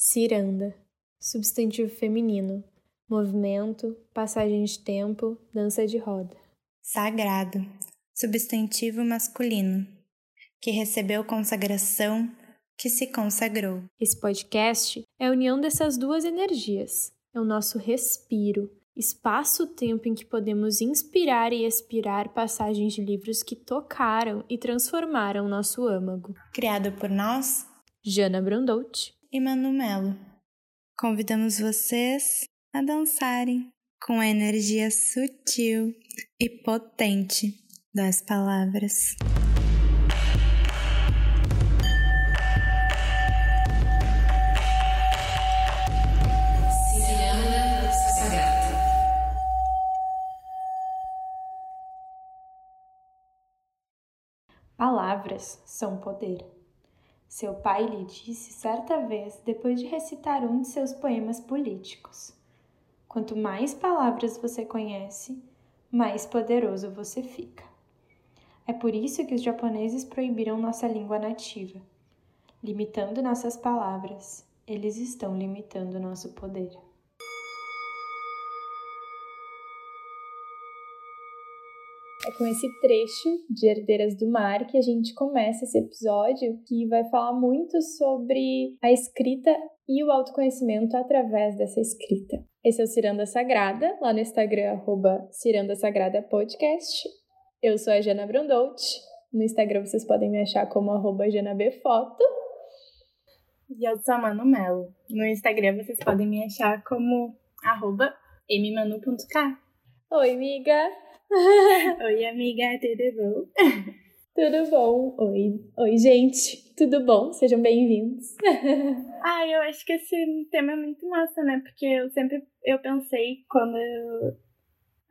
Ciranda, substantivo feminino, movimento, passagem de tempo, dança de roda. Sagrado, substantivo masculino, que recebeu consagração, que se consagrou. Esse podcast é a união dessas duas energias. É o nosso respiro, espaço-tempo em que podemos inspirar e expirar passagens de livros que tocaram e transformaram nosso âmago. Criado por nós, Jana Brandout e Manu Melo. Convidamos vocês a dançarem com a energia sutil e potente das palavras. Palavras são poder. Seu pai lhe disse certa vez depois de recitar um de seus poemas políticos: Quanto mais palavras você conhece, mais poderoso você fica. É por isso que os japoneses proibiram nossa língua nativa. Limitando nossas palavras, eles estão limitando nosso poder. É com esse trecho de Herdeiras do Mar que a gente começa esse episódio, que vai falar muito sobre a escrita e o autoconhecimento através dessa escrita. Esse é o Ciranda Sagrada, lá no Instagram, arroba Ciranda Sagrada Podcast. Eu sou a Jana Brandout. No Instagram vocês podem me achar como arroba JanaBFoto. E eu sou a Manu Melo. No Instagram vocês podem me achar como arroba mmanu.k. Oi, amiga! Oi, amiga, tudo bom? Tudo bom? Oi, oi, gente, tudo bom? Sejam bem-vindos. ah, eu acho que esse tema é muito massa, né? Porque eu sempre eu pensei quando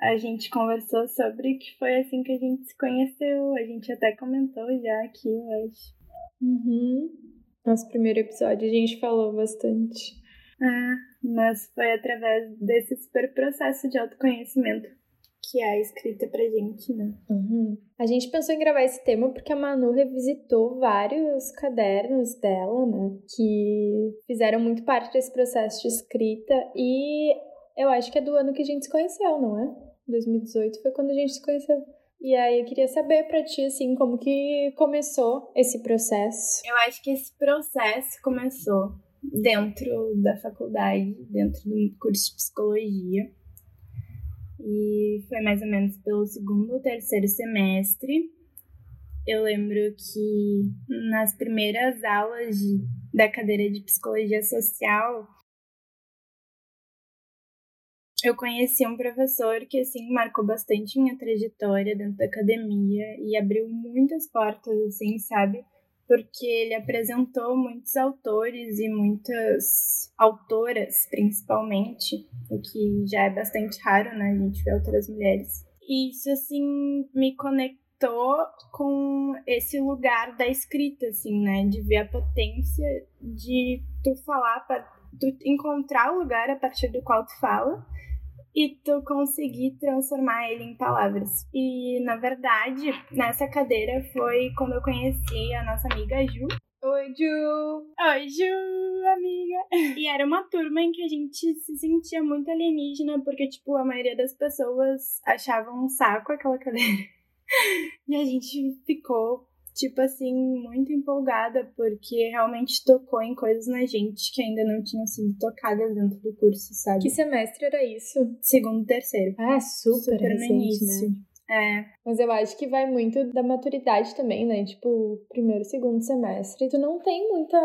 a gente conversou sobre que foi assim que a gente se conheceu. A gente até comentou já aqui, eu acho. Uhum. Nosso primeiro episódio a gente falou bastante. Ah, mas foi através desse super processo de autoconhecimento que é a escrita pra gente, né? Uhum. A gente pensou em gravar esse tema porque a Manu revisitou vários cadernos dela, né? Que fizeram muito parte desse processo de escrita e eu acho que é do ano que a gente se conheceu, não é? 2018 foi quando a gente se conheceu. E aí eu queria saber para ti assim como que começou esse processo. Eu acho que esse processo começou dentro da faculdade, dentro do curso de psicologia. E foi mais ou menos pelo segundo ou terceiro semestre. Eu lembro que nas primeiras aulas de, da cadeira de psicologia social, eu conheci um professor que assim marcou bastante minha trajetória dentro da academia e abriu muitas portas assim, sabe? Porque ele apresentou muitos autores e muitas autoras, principalmente, o que já é bastante raro, né? A gente vê outras mulheres. E isso, assim, me conectou com esse lugar da escrita, assim, né? De ver a potência de tu falar, tu encontrar o lugar a partir do qual tu fala e tu conseguir transformar ele em palavras. E, na verdade, nessa cadeira foi quando eu conheci a nossa amiga Ju. Oi, Ju! Oi, Ju, amiga! E era uma turma em que a gente se sentia muito alienígena, porque, tipo, a maioria das pessoas achavam um saco aquela cadeira. E a gente ficou tipo assim, muito empolgada, porque realmente tocou em coisas na gente que ainda não tinham sido tocadas dentro do curso, sabe? Que semestre era isso? Segundo terceiro. Ah, super, super recente, no início. Né? É. Mas eu acho que vai muito da maturidade também, né? Tipo, primeiro, segundo semestre, tu não tem muita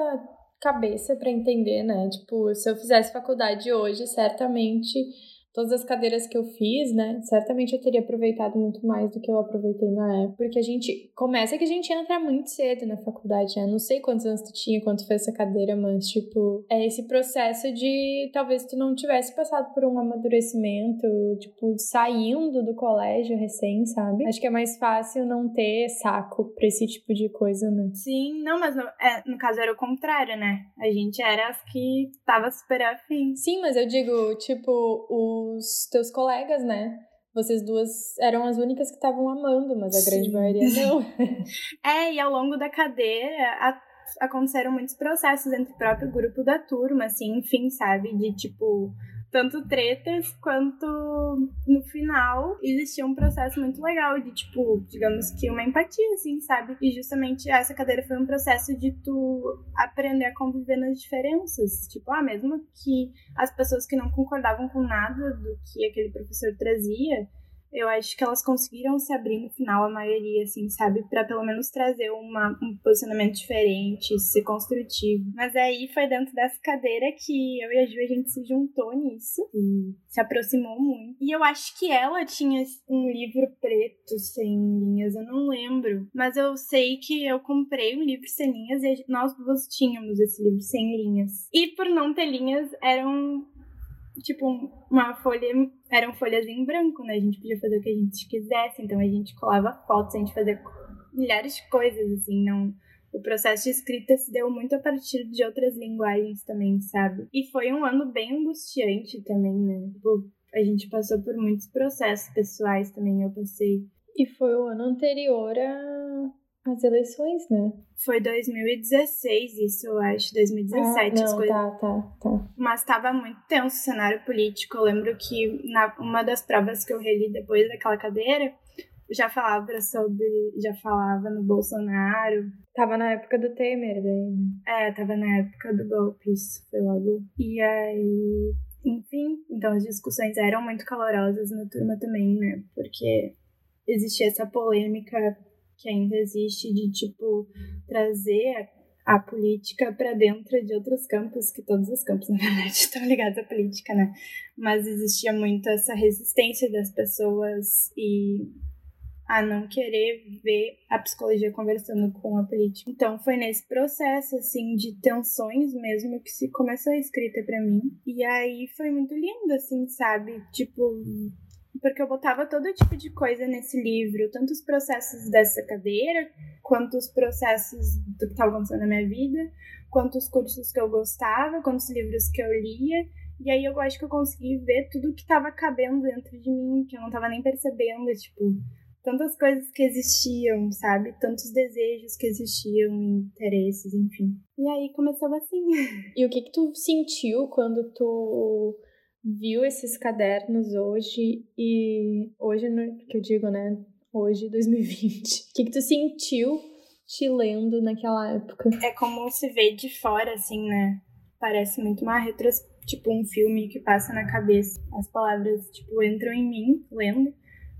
cabeça para entender, né? Tipo, se eu fizesse faculdade hoje, certamente todas as cadeiras que eu fiz, né? Certamente eu teria aproveitado muito mais do que eu aproveitei na época. Porque a gente. Começa que a gente entra muito cedo na faculdade, né? Não sei quantos anos tu tinha quando tu fez essa cadeira, mas, tipo, é esse processo de talvez tu não tivesse passado por um amadurecimento, tipo, saindo do colégio recém, sabe? Acho que é mais fácil não ter saco pra esse tipo de coisa, né? Sim, não, mas no, é, no caso era o contrário, né? A gente era as que tava super afim. Sim, mas eu digo, tipo, o os teus colegas, né? Vocês duas eram as únicas que estavam amando, mas a Sim. grande maioria não. é, e ao longo da cadeira, a, aconteceram muitos processos entre o próprio grupo da turma, assim, enfim, sabe? De tipo, tanto tretas quanto no final existia um processo muito legal de, tipo, digamos que uma empatia, assim, sabe? E justamente essa cadeira foi um processo de tu aprender a conviver nas diferenças. Tipo, ah, mesmo que as pessoas que não concordavam com nada do que aquele professor trazia, eu acho que elas conseguiram se abrir no final, a maioria, assim, sabe? para pelo menos trazer uma, um posicionamento diferente, ser construtivo. Mas aí foi dentro dessa cadeira que eu e a Ju, a gente se juntou nisso e se aproximou muito. E eu acho que ela tinha um livro preto sem linhas, eu não lembro. Mas eu sei que eu comprei um livro sem linhas e nós duas tínhamos esse livro sem linhas. E por não ter linhas, eram tipo, uma folha. Eram folhas em branco, né? A gente podia fazer o que a gente quisesse, então a gente colava fotos, a gente fazia milhares de coisas, assim, não. O processo de escrita se deu muito a partir de outras linguagens também, sabe? E foi um ano bem angustiante também, né? Tipo, a gente passou por muitos processos pessoais também, eu passei. E foi o ano anterior a as eleições, né? Foi 2016, isso eu acho, 2017, ah, não, as coisas. Tá, tá, tá. Mas estava muito tenso o cenário político. Eu lembro que na uma das provas que eu reli depois daquela cadeira, já falava sobre. já falava no Bolsonaro. Tava na época do Temer daí, né? É, tava na época do golpe, isso foi logo. E aí. Enfim, então as discussões eram muito calorosas na turma também, né? Porque existia essa polêmica que ainda existe de tipo trazer a política para dentro de outros campos, que todos os campos, na verdade, estão ligados à política, né? Mas existia muito essa resistência das pessoas e a não querer ver a psicologia conversando com a política. Então foi nesse processo assim de tensões mesmo que se começou a escrita para mim. E aí foi muito lindo assim, sabe? Tipo, porque eu botava todo tipo de coisa nesse livro, tanto os processos dessa cadeira, quanto os processos do que estava acontecendo na minha vida, quanto os cursos que eu gostava, quanto os livros que eu lia. E aí eu acho que eu consegui ver tudo que estava cabendo dentro de mim, que eu não estava nem percebendo, tipo, tantas coisas que existiam, sabe? Tantos desejos que existiam, interesses, enfim. E aí começou assim. E o que que tu sentiu quando tu viu esses cadernos hoje e hoje, que eu digo, né? Hoje, 2020. O que, que tu sentiu te lendo naquela época? É como se vê de fora, assim, né? Parece muito uma retros... tipo um filme que passa na cabeça. As palavras, tipo, entram em mim, lendo,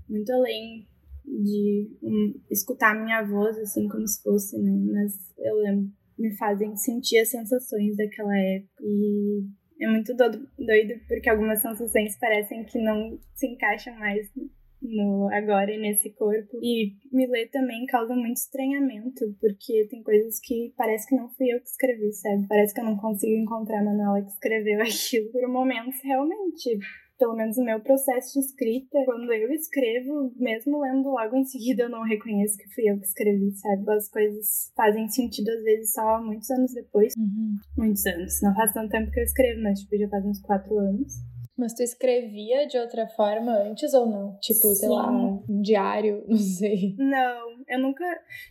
muito além de um, escutar minha voz, assim, como se fosse, né? Mas eu lembro, me fazem sentir as sensações daquela época. E é muito doido, porque algumas sensações parecem que não se encaixam mais no agora e nesse corpo. E me ler também causa muito estranhamento, porque tem coisas que parece que não fui eu que escrevi, sabe? Parece que eu não consigo encontrar a Manuela que escreveu aquilo. Por momentos, realmente, pelo menos no meu processo de escrita, quando eu escrevo, mesmo lendo logo em seguida, eu não reconheço que fui eu que escrevi, sabe? As coisas fazem sentido às vezes só muitos anos depois. Uhum. Muitos anos. Não faz tanto tempo que eu escrevo, mas tipo, já faz uns quatro anos. Mas tu escrevia de outra forma antes ou não? Tipo, Sim. sei lá, um diário, não sei. Não, eu nunca.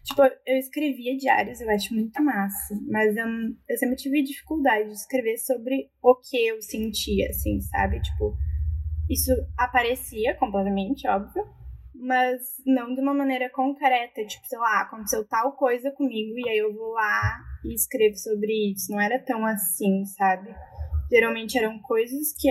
Tipo, eu escrevia diários, eu acho muito massa. Mas eu, eu sempre tive dificuldade de escrever sobre o que eu sentia, assim, sabe? Tipo, isso aparecia completamente, óbvio, mas não de uma maneira concreta, tipo, sei lá, aconteceu tal coisa comigo e aí eu vou lá e escrevo sobre isso. Não era tão assim, sabe? Geralmente eram coisas que,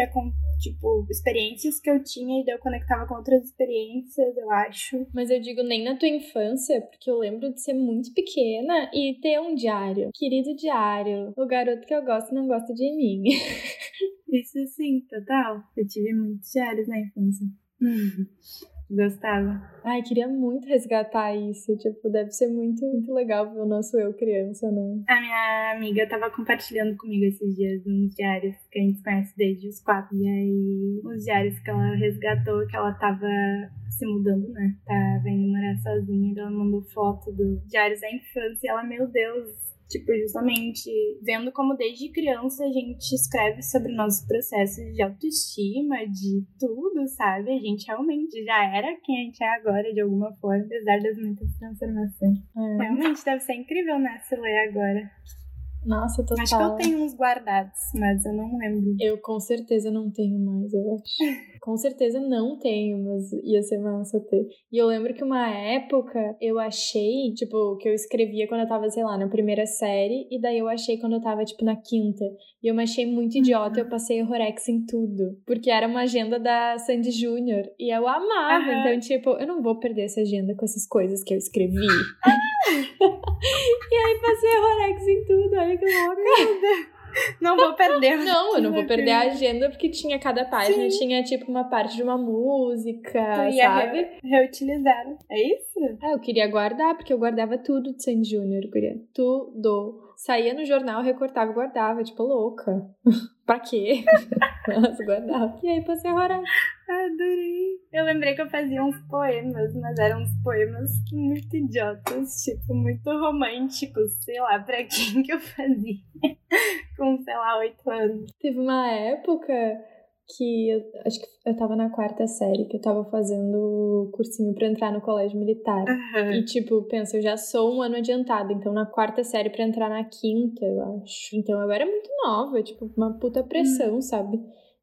tipo, experiências que eu tinha e daí eu conectava com outras experiências, eu acho. Mas eu digo nem na tua infância, porque eu lembro de ser muito pequena e ter um diário. Querido diário, o garoto que eu gosto não gosta de mim. Isso sim, total. Eu tive muitos diários na infância. Gostava. Ai, queria muito resgatar isso. Tipo, deve ser muito, muito legal ver o nosso eu criança, né? A minha amiga tava compartilhando comigo esses dias uns diários que a gente conhece desde os quatro. E aí, os diários que ela resgatou, que ela tava se mudando, né? Tá vendo morar sozinha. E ela mandou foto dos diários da infância. E ela, meu Deus, Tipo, justamente vendo como desde criança a gente escreve sobre nossos processos de autoestima, de tudo, sabe? A gente realmente já era quem a gente é agora, de alguma forma, apesar das muitas transformações. É. Realmente deve ser incrível, né? Se ler agora. Nossa, total. Acho que eu tenho uns guardados, mas eu não lembro. Eu com certeza não tenho mais, eu acho. com certeza não tenho, mas ia ser massa ter. E eu lembro que uma época eu achei, tipo, que eu escrevia quando eu tava, sei lá, na primeira série, e daí eu achei quando eu tava, tipo, na quinta. E eu me achei muito idiota, uhum. eu passei Rorex em tudo. Porque era uma agenda da Sandy Júnior. E eu amava. Uhum. Então, tipo, eu não vou perder essa agenda com essas coisas que eu escrevi. e aí passei Rolex em tudo, olha que louca. Não vou perder. Não, eu não vou perder a agenda porque tinha cada página, Sim. tinha tipo uma parte de uma música, tu sabe? Re reutilizar. É isso? Ah, eu queria guardar, porque eu guardava tudo de Sandy Júnior, queria tudo. Saía no jornal, recortava e guardava, tipo, louca. pra quê? Nossa, guardava. E aí passei a horar. Adorei. Eu lembrei que eu fazia uns poemas, mas eram uns poemas muito idiotas, tipo, muito românticos, sei lá, pra quem que eu fazia. Com, sei lá, oito anos. Teve uma época que eu, acho que eu tava na quarta série, que eu tava fazendo cursinho pra entrar no colégio militar. Uhum. E, tipo, pensa, eu já sou um ano adiantado, então na quarta série pra entrar na quinta, eu acho. Então eu era muito nova, tipo, uma puta pressão, uhum. sabe?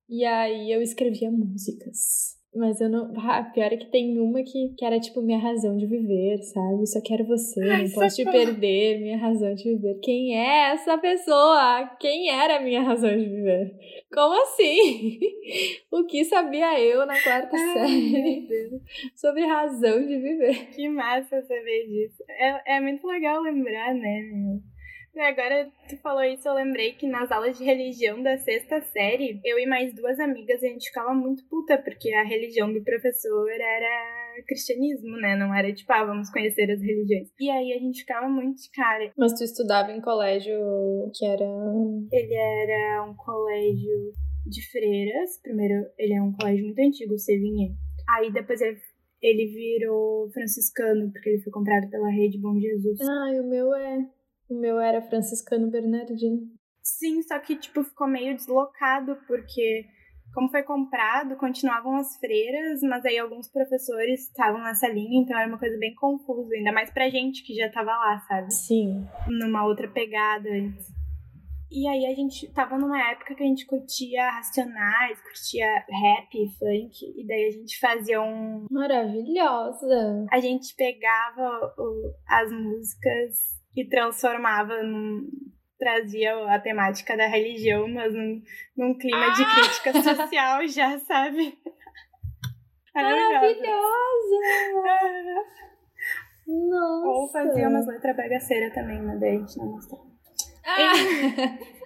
E aí eu escrevia músicas. Mas eu não. Ah, pior é que tem uma que, que era tipo minha razão de viver, sabe? Só quero você, Ai, não posso te perder, minha razão de viver. Quem é essa pessoa? Quem era a minha razão de viver? Como assim? o que sabia eu na quarta Ai, série sobre razão de viver? Que massa saber disso. É, é muito legal lembrar, né, meu? Agora tu falou isso, eu lembrei que nas aulas de religião da sexta série, eu e mais duas amigas, a gente ficava muito puta, porque a religião do professor era cristianismo, né? Não era tipo, ah, vamos conhecer as religiões. E aí a gente ficava muito de cara. Mas tu estudava em colégio que era. Ele era um colégio de freiras. Primeiro, ele é um colégio muito antigo, o Sevinha. Aí depois ele ele virou franciscano, porque ele foi comprado pela rede Bom Jesus. Ah, e o meu é. O meu era franciscano Bernardino. Sim, só que, tipo, ficou meio deslocado, porque como foi comprado, continuavam as freiras, mas aí alguns professores estavam nessa linha, então era uma coisa bem confusa, ainda mais pra gente que já tava lá, sabe? Sim. Numa outra pegada antes. E aí a gente tava numa época que a gente curtia racionais, curtia rap, funk, e daí a gente fazia um. Maravilhosa! A gente pegava o, as músicas e transformava num, trazia a temática da religião, mas num, num clima ah! de crítica social já, sabe? Maravilhosa! Nossa! Ou fazia umas letras bagaceira também, mas daí a gente não mostrava. Ah!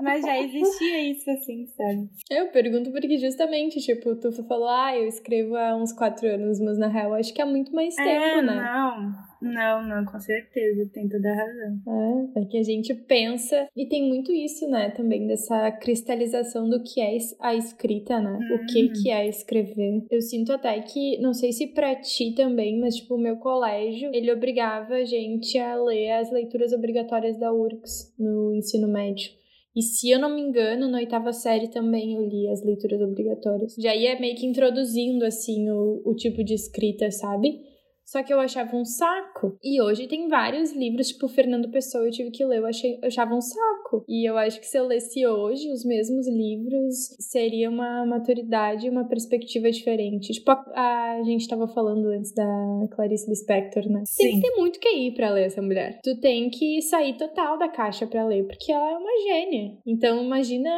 Mas já existia isso, assim, sabe? Eu pergunto porque justamente, tipo, tu falou, ah, eu escrevo há uns quatro anos, mas na real acho que há muito mais tempo, é, né? Não, não, não, com certeza, tem toda a razão. É, é que a gente pensa, e tem muito isso, né, também, dessa cristalização do que é a escrita, né? Uhum. O que que é escrever. Eu sinto até que, não sei se pra ti também, mas, tipo, o meu colégio, ele obrigava a gente a ler as leituras obrigatórias da URGS no ensino médio. E se eu não me engano, na oitava série também eu li as leituras obrigatórias. Já ia meio que introduzindo, assim, o, o tipo de escrita, sabe? Só que eu achava um saco. E hoje tem vários livros, tipo Fernando Pessoa, eu tive que ler, eu, achei, eu achava um saco. E eu acho que se eu lesse hoje os mesmos livros, seria uma maturidade, uma perspectiva diferente. Tipo, a, a gente tava falando antes da Clarice Lispector, né? Sim. Tem que ter muito que ir pra ler essa mulher. Tu tem que sair total da caixa pra ler, porque ela é uma gênia. Então, imagina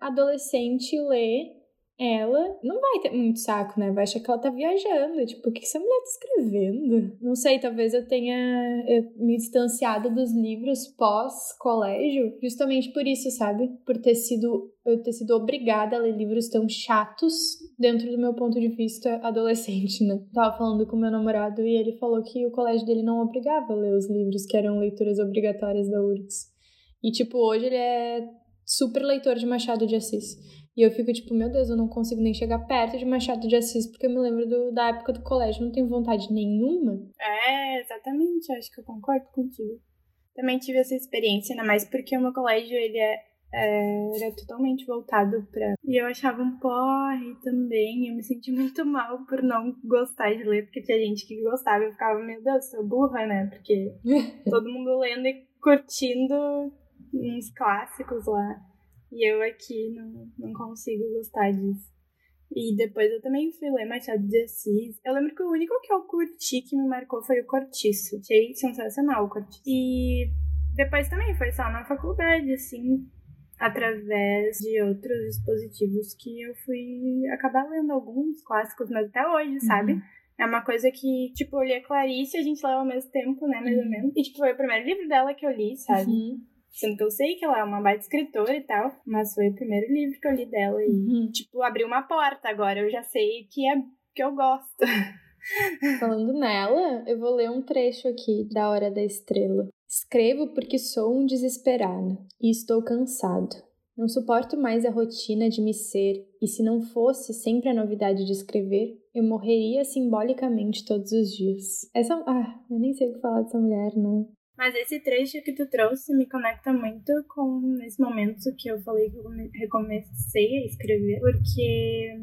adolescente ler ela não vai ter muito saco, né? Vai achar que ela tá viajando. Tipo, o que essa mulher tá escrevendo? Não sei, talvez eu tenha me distanciado dos livros pós-colégio, justamente por isso, sabe? Por ter sido eu ter sido obrigada a ler livros tão chatos dentro do meu ponto de vista adolescente, né? Tava falando com meu namorado e ele falou que o colégio dele não obrigava a ler os livros que eram leituras obrigatórias da URGS. E, tipo, hoje ele é super leitor de Machado de Assis. E eu fico tipo, meu Deus, eu não consigo nem chegar perto de Machado de Assis, porque eu me lembro do, da época do colégio, não tenho vontade nenhuma. É, exatamente, acho que eu concordo contigo. também tive essa experiência, ainda mais porque o meu colégio, ele é, é, era totalmente voltado para E eu achava um porre também, eu me senti muito mal por não gostar de ler, porque tinha gente que gostava, eu ficava, meu Deus, sou burra, né? Porque todo mundo lendo e curtindo uns clássicos lá. E eu aqui não, não consigo gostar disso. E depois eu também fui ler Machado de Assis. Eu lembro que o único que eu curti que me marcou foi o Cortiço. Achei sensacional o Cortiço. E depois também foi só na faculdade, assim, através de outros dispositivos que eu fui acabar lendo alguns clássicos, mas até hoje, sabe? Uhum. É uma coisa que, tipo, eu li a Clarice e a gente leu ao mesmo tempo, né, mais uhum. ou menos. E, tipo, foi o primeiro livro dela que eu li, sabe? Uhum. Sendo que eu sei que ela é uma baita escritora e tal, mas foi o primeiro livro que eu li dela e, uhum. tipo, abriu uma porta agora. Eu já sei que é que eu gosto. Falando nela, eu vou ler um trecho aqui da Hora da Estrela. Escrevo porque sou um desesperado e estou cansado. Não suporto mais a rotina de me ser, e se não fosse sempre a novidade de escrever, eu morreria simbolicamente todos os dias. Essa. Ah, eu nem sei o que falar dessa mulher, não. Mas esse trecho que tu trouxe me conecta muito com esse momento que eu falei que eu recomecei a escrever, porque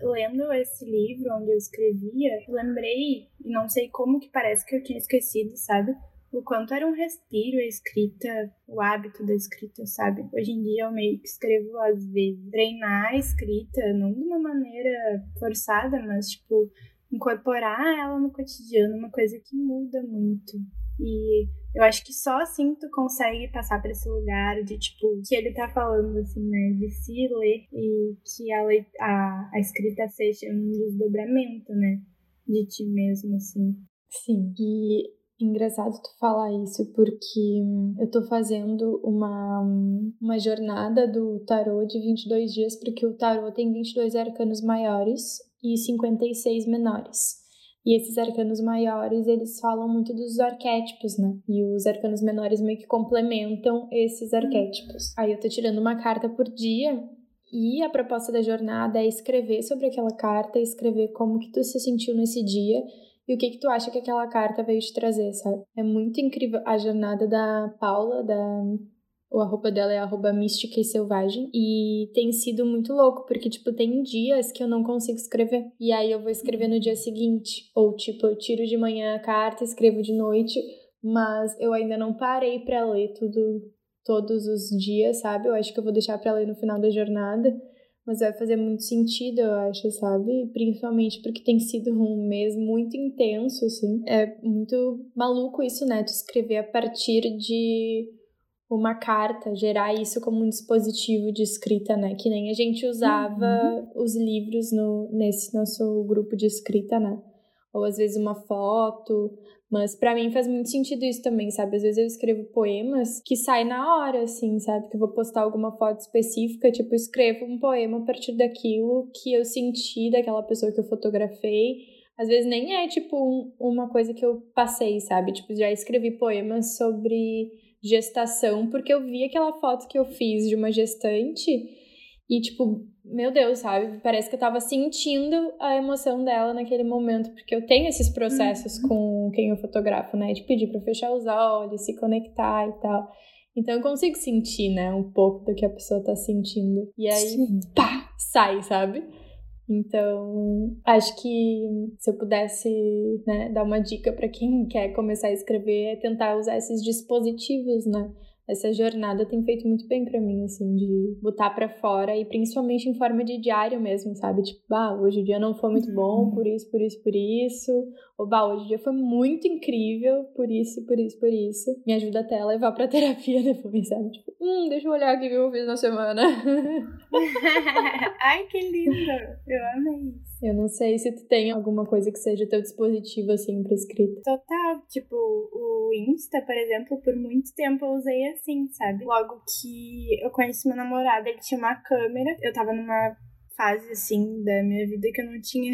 lendo esse livro onde eu escrevia, lembrei, e não sei como que parece que eu tinha esquecido, sabe? O quanto era um respiro a escrita, o hábito da escrita, sabe? Hoje em dia eu meio que escrevo às vezes. Treinar a escrita, não de uma maneira forçada, mas tipo, incorporar ela no cotidiano, uma coisa que muda muito. E eu acho que só assim tu consegue passar para esse lugar de, tipo, que ele tá falando, assim, né? De se ler e que a, a, a escrita seja um desdobramento, né? De ti mesmo, assim. Sim, e engraçado tu falar isso, porque eu tô fazendo uma, uma jornada do tarô de 22 dias, porque o tarô tem 22 arcanos maiores e 56 menores. E esses arcanos maiores, eles falam muito dos arquétipos, né? E os arcanos menores meio que complementam esses arquétipos. Aí eu tô tirando uma carta por dia e a proposta da jornada é escrever sobre aquela carta, escrever como que tu se sentiu nesse dia e o que que tu acha que aquela carta veio te trazer, sabe? É muito incrível a jornada da Paula, da o arroba dela é arroba mística e selvagem. E tem sido muito louco, porque, tipo, tem dias que eu não consigo escrever. E aí eu vou escrever no dia seguinte. Ou, tipo, eu tiro de manhã a carta, escrevo de noite. Mas eu ainda não parei para ler tudo todos os dias, sabe? Eu acho que eu vou deixar para ler no final da jornada. Mas vai fazer muito sentido, eu acho, sabe? Principalmente porque tem sido um mês muito intenso, assim. É muito maluco isso, né? Tu escrever a partir de uma carta, gerar isso como um dispositivo de escrita, né? Que nem a gente usava uhum. os livros no, nesse nosso grupo de escrita, né? Ou às vezes uma foto. Mas para mim faz muito sentido isso também, sabe? Às vezes eu escrevo poemas que saem na hora, assim, sabe? Que eu vou postar alguma foto específica, tipo, escrevo um poema a partir daquilo que eu senti daquela pessoa que eu fotografei. Às vezes nem é, tipo, um, uma coisa que eu passei, sabe? Tipo, já escrevi poemas sobre gestação, porque eu vi aquela foto que eu fiz de uma gestante e, tipo, meu Deus, sabe? Parece que eu tava sentindo a emoção dela naquele momento, porque eu tenho esses processos uhum. com quem eu fotografo, né? De pedir pra fechar os olhos, se conectar e tal. Então eu consigo sentir, né, um pouco do que a pessoa tá sentindo. E aí, Sim. pá, sai, sabe? Então, acho que se eu pudesse né, dar uma dica para quem quer começar a escrever, é tentar usar esses dispositivos, né? essa jornada tem feito muito bem para mim, assim, de botar para fora e principalmente em forma de diário mesmo, sabe? Tipo, bah, hoje o dia não foi muito bom, por isso, por isso, por isso. Ou, bah, hoje o dia foi muito incrível, por isso, por isso, por isso. Me ajuda até a levar pra terapia depois, sabe? Tipo, hum, deixa eu olhar o que eu fiz na semana. Ai, que lindo! Eu amei isso. Eu não sei se tu tem alguma coisa que seja teu dispositivo, assim, pra escrita. Total. Tipo, o Insta, por exemplo, por muito tempo eu usei assim, sabe? Logo que eu conheci meu namorado, ele tinha uma câmera. Eu tava numa fase, assim, da minha vida que eu não tinha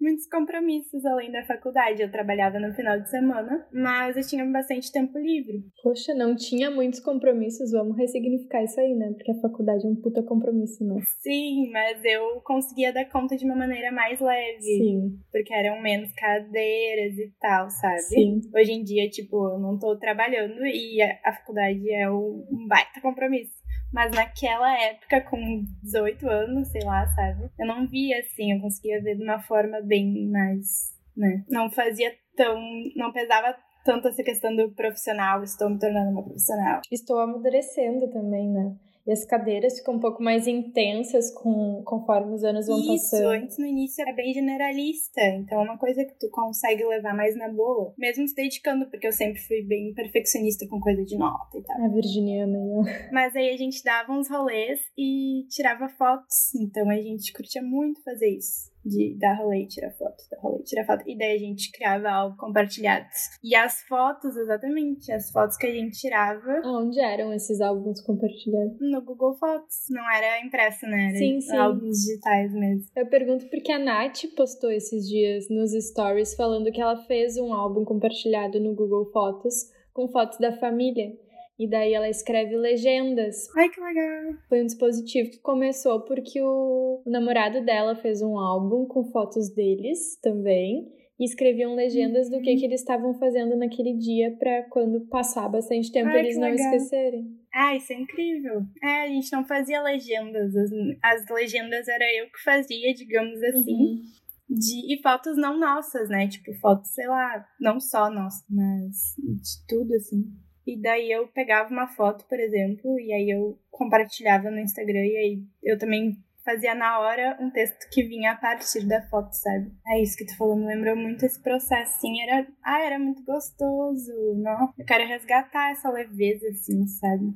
muitos compromissos além da faculdade. Eu trabalhava no final de semana, mas eu tinha bastante tempo livre. Poxa, não tinha muitos compromissos. Vamos ressignificar isso aí, né? Porque a faculdade é um puta compromisso, né? Sim, mas eu conseguia dar conta de uma maneira mais leve. Sim. Porque eram menos cadeiras e tal, sabe? Sim. Hoje em dia, tipo, eu não tô trabalhando e a, a faculdade é um baita compromisso. Mas naquela época, com 18 anos, sei lá, sabe? Eu não via assim, eu conseguia ver de uma forma bem mais, né? Não fazia tão. Não pesava tanto essa questão do profissional, estou me tornando uma profissional. Estou amadurecendo também, né? E as cadeiras ficam um pouco mais intensas com, conforme os anos vão Isso, passando. Isso, antes no início era bem generalista, então é uma coisa que tu consegue levar mais na boa. Mesmo se dedicando, porque eu sempre fui bem perfeccionista com coisa de nota e tal. A virginiana, né? Mas aí a gente dava uns rolês e tirava fotos, então a gente curtia muito fazer isso de dar rolê e tirar foto, dar rolê e tirar foto. E daí a gente criava algo compartilhados. E as fotos, exatamente, as fotos que a gente tirava. Onde eram esses álbuns compartilhados? No Google Fotos. Não era impresso, né? Era sim, sim. álbuns digitais mesmo. Eu pergunto porque a Nath postou esses dias nos stories falando que ela fez um álbum compartilhado no Google Fotos com fotos da família. E daí ela escreve legendas. Ai, que legal! Foi um dispositivo que começou porque o, o namorado dela fez um álbum com fotos deles também. E escreviam legendas do que, que eles estavam fazendo naquele dia para quando passar bastante tempo Ai, eles não legal. esquecerem. Ah, isso é incrível. É, a gente não fazia legendas. As, as legendas era eu que fazia, digamos assim. Uhum. De, e fotos não nossas, né? Tipo, fotos, sei lá, não só nossas, mas de tudo, assim. E daí eu pegava uma foto, por exemplo, e aí eu compartilhava no Instagram, e aí eu também fazia na hora um texto que vinha a partir da foto, sabe? É isso que tu falou, me lembrou muito esse processo, assim, era, ah, era muito gostoso, não? Eu quero resgatar essa leveza, assim, sabe?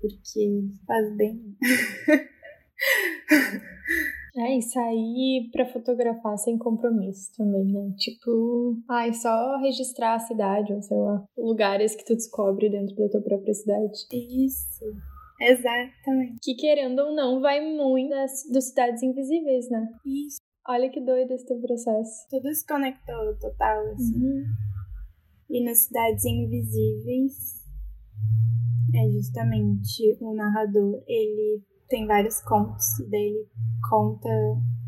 Porque faz bem. É, e sair pra fotografar sem compromisso também, né? Tipo, ai, só registrar a cidade, ou sei lá, lugares que tu descobre dentro da tua própria cidade. Isso. Exatamente. Que querendo ou não, vai muito das, dos Cidades Invisíveis, né? Isso. Olha que doido esse teu processo. Tudo se conectou total, assim. Uhum. E nas Cidades Invisíveis é justamente o narrador, ele tem vários contos, e daí ele conta,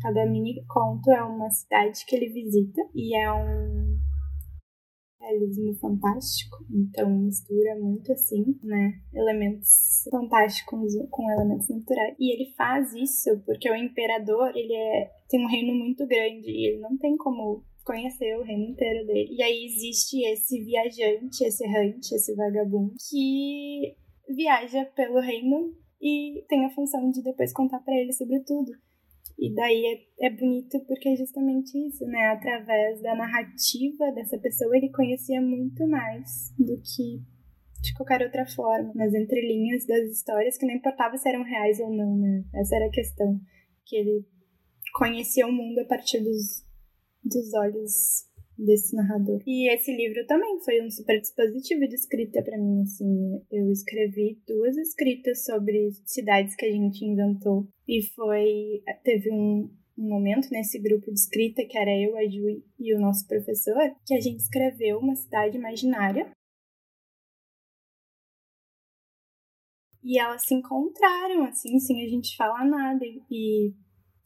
cada mini conto é uma cidade que ele visita, e é um realismo fantástico, então mistura muito assim, né, elementos fantásticos com elementos naturais. E ele faz isso porque o imperador, ele é, tem um reino muito grande, e ele não tem como conhecer o reino inteiro dele. E aí existe esse viajante, esse errante, esse vagabundo, que viaja pelo reino e tem a função de depois contar para ele sobre tudo. E daí é, é bonito porque é justamente isso, né? Através da narrativa dessa pessoa, ele conhecia muito mais do que de qualquer outra forma, nas entrelinhas das histórias, que não importava se eram reais ou não, né? Essa era a questão. Que ele conhecia o mundo a partir dos, dos olhos desse narrador. E esse livro também foi um super dispositivo de escrita para mim, assim. Eu escrevi duas escritas sobre cidades que a gente inventou. E foi. Teve um, um momento nesse grupo de escrita, que era eu, a Ju e o nosso professor, que a gente escreveu uma cidade imaginária. E elas se encontraram, assim, sem a gente falar nada. E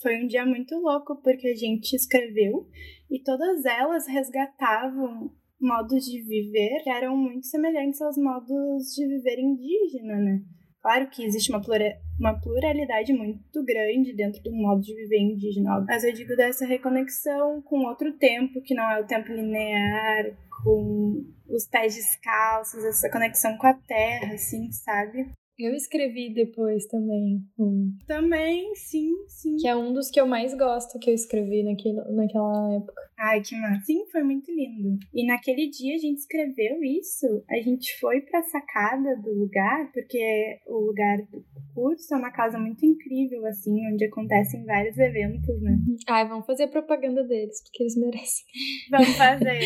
foi um dia muito louco, porque a gente escreveu e todas elas resgatavam modos de viver que eram muito semelhantes aos modos de viver indígena, né? Claro que existe uma, plura, uma pluralidade muito grande dentro do modo de viver indígena, mas eu digo dessa reconexão com outro tempo, que não é o tempo linear, com os pés descalços, essa conexão com a terra, assim, sabe? Eu escrevi depois também um. Também, sim, sim. Que é um dos que eu mais gosto que eu escrevi naquele, naquela época. Ai, que massa. Sim, foi muito lindo. E naquele dia a gente escreveu isso. A gente foi pra sacada do lugar, porque o lugar do curso é uma casa muito incrível, assim, onde acontecem vários eventos, né? Ai, vamos fazer propaganda deles, porque eles merecem. Vamos fazer.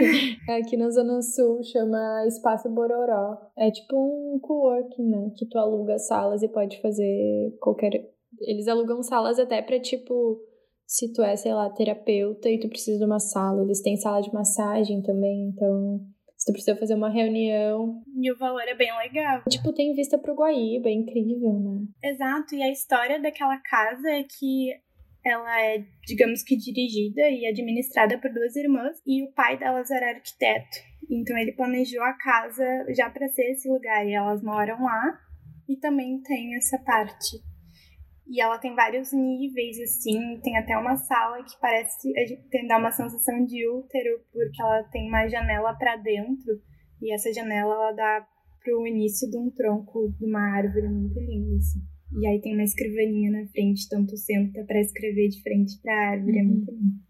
Aqui na Zona Sul chama Espaço Bororó. É tipo um coworking, né? Que tu aluga salas e pode fazer qualquer. Eles alugam salas até pra, tipo, se tu é, sei lá, terapeuta e tu precisa de uma sala. Eles têm sala de massagem também, então se tu precisa fazer uma reunião. E o valor é bem legal. Tipo, tem vista pro Guaíba, é incrível, né? Exato, e a história daquela casa é que ela é, digamos que, dirigida e administrada por duas irmãs, e o pai delas era arquiteto. Então ele planejou a casa já para ser esse lugar, e elas moram lá, e também tem essa parte. E ela tem vários níveis, assim, tem até uma sala que parece tem, dá uma sensação de útero, porque ela tem uma janela para dentro, e essa janela ela dá pro início de um tronco de uma árvore muito linda, assim. E aí tem uma escrivaninha na frente, então tu senta para escrever de frente pra árvore, é uhum. é muito lindo.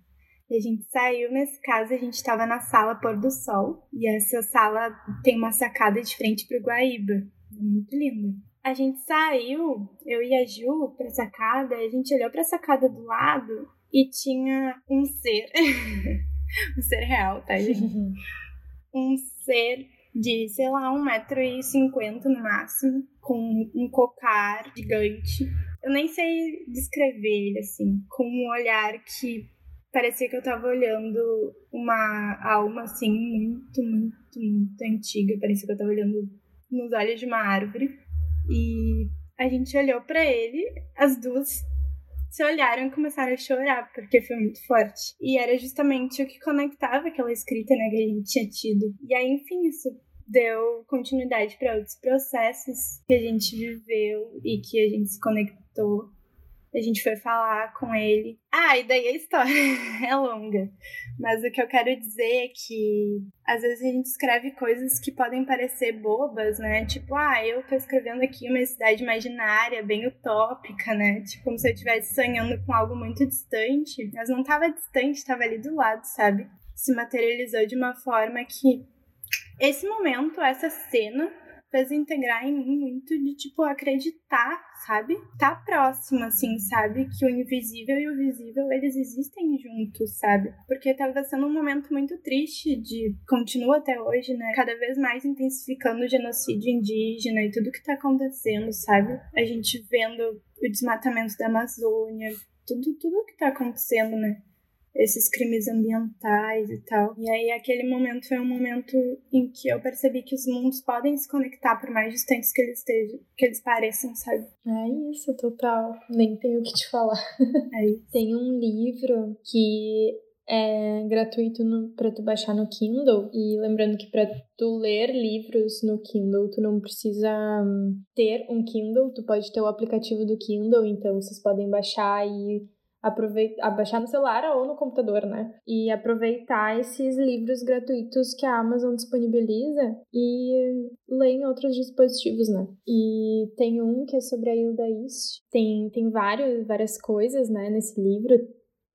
E a gente saiu nesse caso, a gente estava na sala pôr do sol, e essa sala tem uma sacada de frente pro Guaíba. É muito linda. A gente saiu, eu e a Ju, pra sacada, a gente olhou pra sacada do lado e tinha um ser. um ser real, tá, gente? um ser de, sei lá, 1,50m no máximo, com um cocar gigante. Eu nem sei descrever ele, assim, com um olhar que parecia que eu tava olhando uma alma, assim, muito, muito, muito antiga. Parecia que eu tava olhando nos olhos de uma árvore. E a gente olhou para ele, as duas se olharam e começaram a chorar, porque foi muito forte. E era justamente o que conectava aquela escrita né, que a gente tinha tido. E aí, enfim, isso deu continuidade para outros processos que a gente viveu e que a gente se conectou a gente foi falar com ele. Ah, e daí a história é longa. Mas o que eu quero dizer é que às vezes a gente escreve coisas que podem parecer bobas, né? Tipo, ah, eu tô escrevendo aqui uma cidade imaginária, bem utópica, né? Tipo, como se eu estivesse sonhando com algo muito distante. Mas não tava distante, tava ali do lado, sabe? Se materializou de uma forma que esse momento, essa cena, fez integrar em mim muito de, tipo, acreditar, sabe? Tá próximo, assim, sabe? Que o invisível e o visível, eles existem juntos, sabe? Porque tava sendo um momento muito triste de... Continua até hoje, né? Cada vez mais intensificando o genocídio indígena e tudo que tá acontecendo, sabe? A gente vendo o desmatamento da Amazônia, tudo, tudo que tá acontecendo, né? Esses crimes ambientais e tal. E aí aquele momento foi um momento em que eu percebi que os mundos podem se conectar por mais distantes que eles estejam, que eles pareçam, sabe? É isso, total. Nem tenho o que te falar. É isso. Tem um livro que é gratuito para tu baixar no Kindle e lembrando que para tu ler livros no Kindle tu não precisa hum, ter um Kindle, tu pode ter o aplicativo do Kindle, então vocês podem baixar e aproveitar, baixar no celular ou no computador, né? E aproveitar esses livros gratuitos que a Amazon disponibiliza e ler em outros dispositivos, né? E tem um que é sobre a Hilda East. Tem, tem vários, várias coisas, né, nesse livro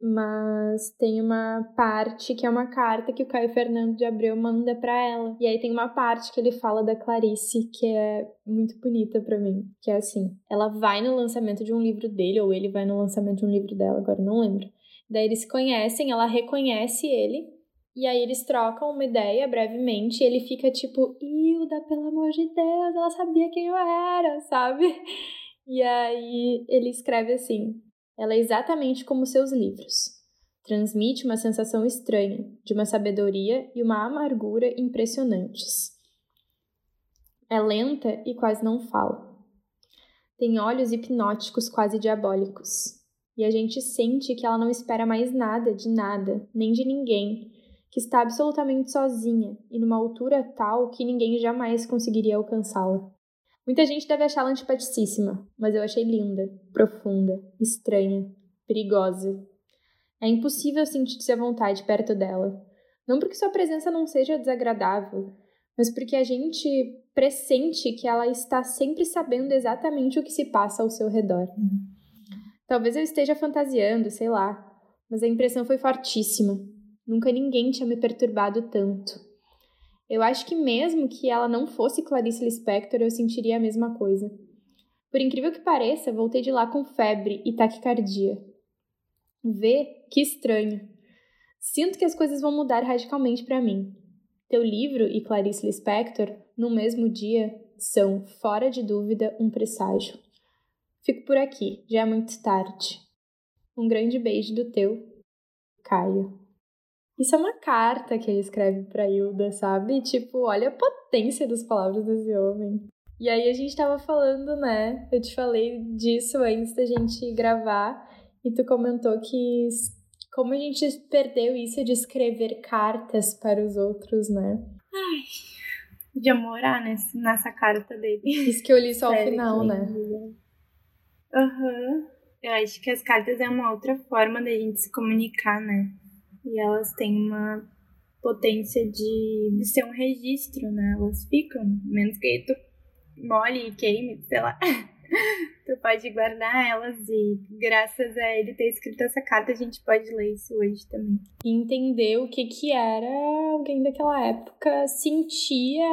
mas tem uma parte que é uma carta que o Caio Fernando de Abreu manda para ela. E aí tem uma parte que ele fala da Clarice que é muito bonita para mim, que é assim: ela vai no lançamento de um livro dele ou ele vai no lançamento de um livro dela, agora não lembro. Daí eles se conhecem, ela reconhece ele e aí eles trocam uma ideia brevemente e ele fica tipo, Hilda, pelo amor de Deus, ela sabia quem eu era, sabe? E aí ele escreve assim: ela é exatamente como seus livros. Transmite uma sensação estranha, de uma sabedoria e uma amargura impressionantes. É lenta e quase não fala. Tem olhos hipnóticos quase diabólicos. E a gente sente que ela não espera mais nada de nada, nem de ninguém, que está absolutamente sozinha e numa altura tal que ninguém jamais conseguiria alcançá-la. Muita gente deve achá-la antipaticíssima, mas eu achei linda, profunda, estranha, perigosa. É impossível sentir-se à vontade perto dela. Não porque sua presença não seja desagradável, mas porque a gente pressente que ela está sempre sabendo exatamente o que se passa ao seu redor. Talvez eu esteja fantasiando, sei lá, mas a impressão foi fortíssima. Nunca ninguém tinha me perturbado tanto. Eu acho que mesmo que ela não fosse Clarice Lispector, eu sentiria a mesma coisa. Por incrível que pareça, voltei de lá com febre e taquicardia. Vê, que estranho. Sinto que as coisas vão mudar radicalmente para mim. Teu livro e Clarice Lispector, no mesmo dia, são, fora de dúvida, um presságio. Fico por aqui, já é muito tarde. Um grande beijo do teu, Caio. Isso é uma carta que ele escreve pra Hilda, sabe? Tipo, olha a potência das palavras desse homem. E aí a gente tava falando, né? Eu te falei disso antes da gente gravar e tu comentou que como a gente perdeu isso de escrever cartas para os outros, né? Ai, podia morar nesse, nessa carta dele. Isso que eu li só ao final, né? Aham. Uhum. Eu acho que as cartas é uma outra forma da gente se comunicar, né? E elas têm uma potência de, ser um registro, né? Elas ficam, menos que tu mole e queime, sei lá. tu pode guardar elas e graças a ele ter escrito essa carta a gente pode ler isso hoje também. Entender o que que era alguém daquela época sentia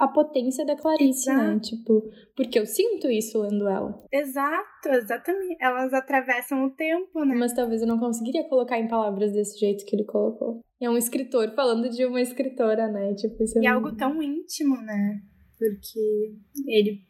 a potência da Clarice, né? Exato. né? Tipo, porque eu sinto isso lendo ela. Exato, exatamente. Elas atravessam o tempo, né? Mas talvez eu não conseguiria colocar em palavras desse jeito que ele colocou. É um escritor falando de uma escritora, né? Tipo, isso é e é algo tão íntimo, né? Porque ele,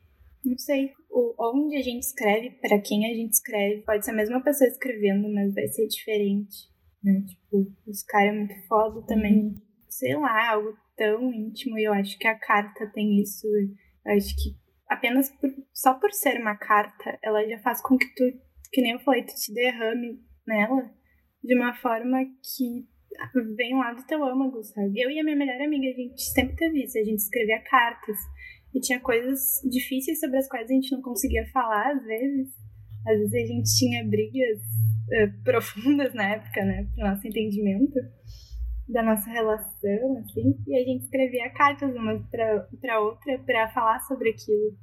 não sei, o, onde a gente escreve, para quem a gente escreve, pode ser a mesma pessoa escrevendo, mas vai ser diferente, né? Tipo, esse cara é muito foda também. Uhum. Sei lá, algo tão íntimo e eu acho que a carta tem isso. Eu acho que apenas por, só por ser uma carta, ela já faz com que tu, que nem eu falei, tu te derrame nela de uma forma que vem lá do teu âmago, sabe? Eu e a minha melhor amiga, a gente sempre teve isso, a gente escrevia cartas e tinha coisas difíceis sobre as quais a gente não conseguia falar às vezes. Às vezes a gente tinha brigas uh, profundas na época, né, pro nosso entendimento da nossa relação, assim, e a gente escrevia cartas uma para outra para falar sobre aquilo.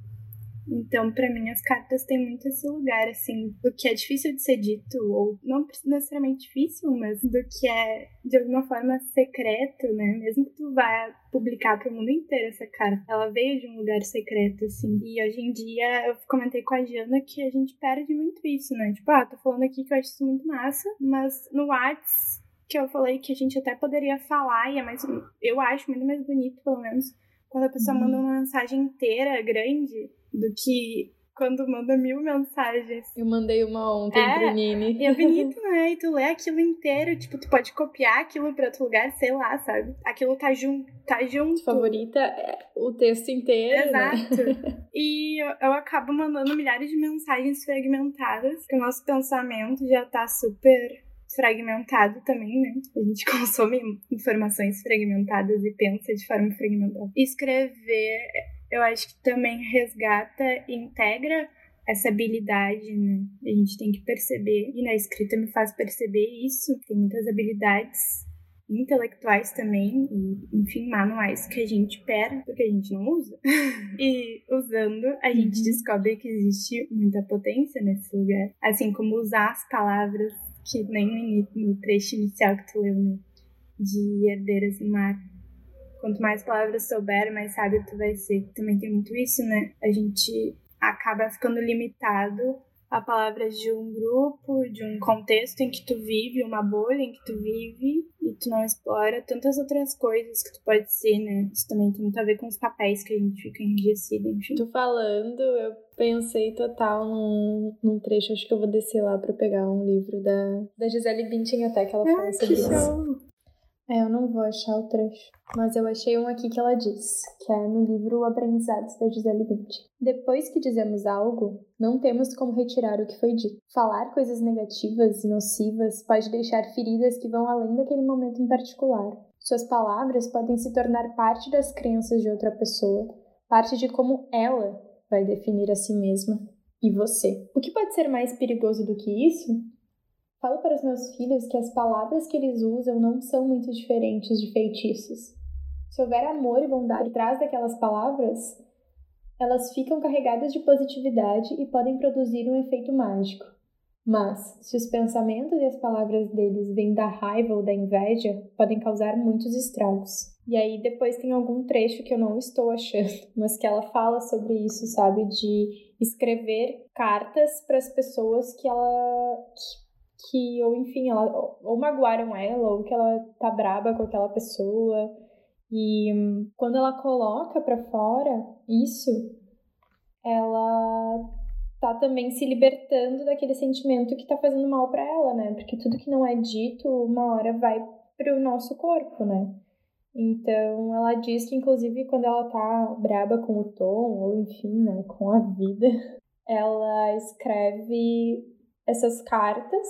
Então, para mim, as cartas têm muito esse lugar, assim, do que é difícil de ser dito, ou não necessariamente difícil, mas do que é, de alguma forma, secreto, né? Mesmo que tu vá publicar para o mundo inteiro essa carta, ela veio de um lugar secreto, assim. E hoje em dia, eu comentei com a Jana que a gente perde muito isso, né? Tipo, ah, tô falando aqui que eu acho isso muito massa, mas no WhatsApp que eu falei que a gente até poderia falar, e é mais. Eu acho muito mais bonito, pelo menos, quando a pessoa uhum. manda uma mensagem inteira, grande, do que quando manda mil mensagens. Eu mandei uma ontem é, pro Nini. E é bonito, né? E tu lê aquilo inteiro, tipo, tu pode copiar aquilo pra outro lugar, sei lá, sabe? Aquilo tá junto. Tá junto. Favorita é o texto inteiro. Né? Exato. Né? e eu, eu, acabo mandando milhares de mensagens fragmentadas, porque o nosso pensamento já tá super fragmentado também, né? A gente consome informações fragmentadas e pensa de forma fragmentada. Escrever, eu acho que também resgata e integra essa habilidade, né? A gente tem que perceber, e na escrita me faz perceber isso. Tem muitas habilidades intelectuais também, e, enfim, manuais que a gente perde porque a gente não usa. e usando, a gente uhum. descobre que existe muita potência nesse lugar. Assim como usar as palavras que nem no, trecho inicial que tu leu, né? De herdeiras do mar. Quanto mais palavras souber, mais sábio tu vai ser. Também tem muito isso, né? A gente acaba ficando limitado a palavras de um grupo, de um contexto em que tu vive, uma bolha em que tu vive, e tu não explora tantas outras coisas que tu pode ser, né? Isso também tem muito a ver com os papéis que a gente fica enrijecido, enfim. Tu falando, eu pensei total num, num trecho, acho que eu vou descer lá pra pegar um livro da, da Gisele Bündchen até que ela fala sobre isso. É, eu não vou achar o trecho. Mas eu achei um aqui que ela diz, que é no livro Aprendizados da Gisele Bündchen. Depois que dizemos algo, não temos como retirar o que foi dito. Falar coisas negativas e nocivas pode deixar feridas que vão além daquele momento em particular. Suas palavras podem se tornar parte das crenças de outra pessoa, parte de como ela vai definir a si mesma e você. O que pode ser mais perigoso do que isso Falo para os meus filhos que as palavras que eles usam não são muito diferentes de feitiços. Se houver amor e bondade por trás daquelas palavras, elas ficam carregadas de positividade e podem produzir um efeito mágico. Mas, se os pensamentos e as palavras deles vêm da raiva ou da inveja, podem causar muitos estragos. E aí depois tem algum trecho que eu não estou achando, mas que ela fala sobre isso, sabe? De escrever cartas para as pessoas que ela ou enfim, ela, ou magoaram ela, ou que ela tá braba com aquela pessoa. E hum, quando ela coloca para fora isso, ela tá também se libertando daquele sentimento que tá fazendo mal para ela, né? Porque tudo que não é dito, uma hora vai pro nosso corpo, né? Então, ela diz que, inclusive, quando ela tá braba com o Tom, ou enfim, né, com a vida, ela escreve essas cartas,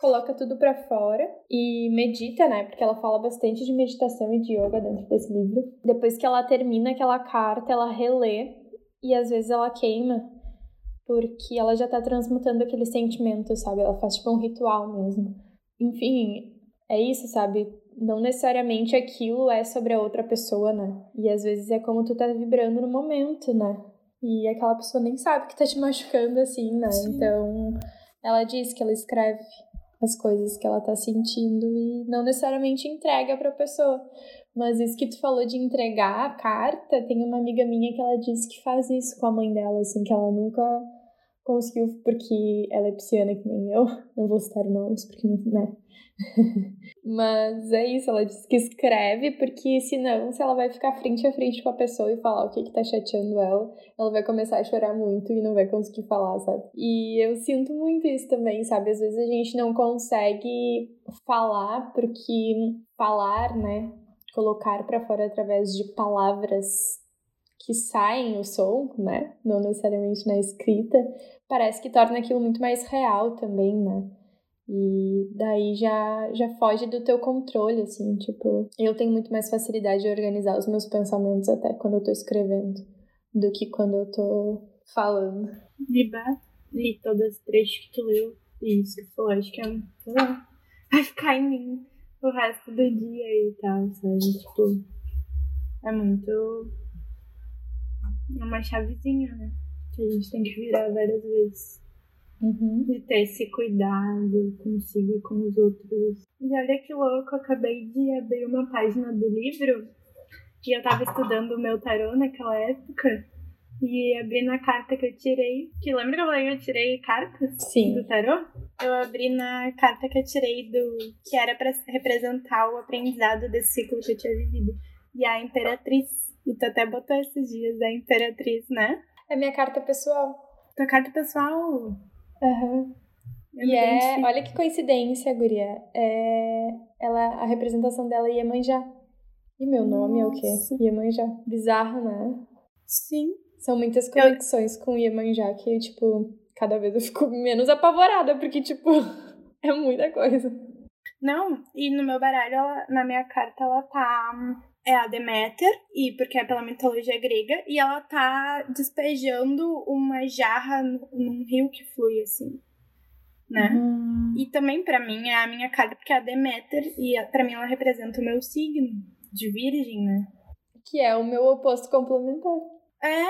coloca tudo para fora e medita, né? Porque ela fala bastante de meditação e de yoga dentro desse livro. Depois que ela termina aquela carta, ela relê e às vezes ela queima porque ela já tá transmutando aquele sentimento, sabe? Ela faz tipo um ritual mesmo. Enfim, é isso, sabe? Não necessariamente aquilo é sobre a outra pessoa, né? E às vezes é como tu tá vibrando no momento, né? E aquela pessoa nem sabe que tá te machucando assim, né? Sim. Então, ela diz que ela escreve as coisas que ela tá sentindo e não necessariamente entrega pra pessoa. Mas isso que tu falou de entregar a carta, tem uma amiga minha que ela disse que faz isso com a mãe dela, assim, que ela nunca conseguiu, porque ela é pisciana que nem eu, não vou citar nomes, porque não, né? Mas é isso, ela diz que escreve, porque senão, se ela vai ficar frente a frente com a pessoa e falar o que que tá chateando ela, ela vai começar a chorar muito e não vai conseguir falar, sabe? E eu sinto muito isso também, sabe? Às vezes a gente não consegue falar, porque falar, né? Colocar para fora através de palavras que saem o som, né? Não necessariamente na escrita, parece que torna aquilo muito mais real também, né? E daí já, já foge do teu controle, assim, tipo, eu tenho muito mais facilidade de organizar os meus pensamentos até quando eu tô escrevendo do que quando eu tô falando. E, e todo esse trecho que tu leu, e isso que tu falou, acho que é, vai ficar em mim o resto do dia e tal, sabe? Tipo, é muito é uma chavezinha, né? Que a gente tem que virar várias vezes. Uhum. De ter esse cuidado consigo e com os outros. E olha que louco, eu acabei de abrir uma página do livro e eu tava estudando o meu tarô naquela época. E abri na carta que eu tirei. Que lembra que eu falei que eu tirei cartas Sim. do tarô? Eu abri na carta que eu tirei do. que era para representar o aprendizado desse ciclo que eu tinha vivido. E a Imperatriz e tu até botou esses dias a Imperatriz, né? É minha carta pessoal. Tua carta pessoal? Aham. Uhum. E é, olha que coincidência, guria. É, ela, a representação dela é Iemanjá. E meu nome Nossa. é o quê? Iemanjá. Bizarro, né? Sim. São muitas conexões eu... com Iemanjá que, tipo, cada vez eu fico menos apavorada, porque, tipo, é muita coisa. Não, e no meu baralho, ela, na minha carta, ela tá é a Deméter, e porque é pela mitologia grega, e ela tá despejando uma jarra num rio que flui, assim. Né? Uhum. E também para mim é a minha carta, porque é a Deméter, e para mim ela representa o meu signo de virgem, né? Que é o meu oposto complementar. É?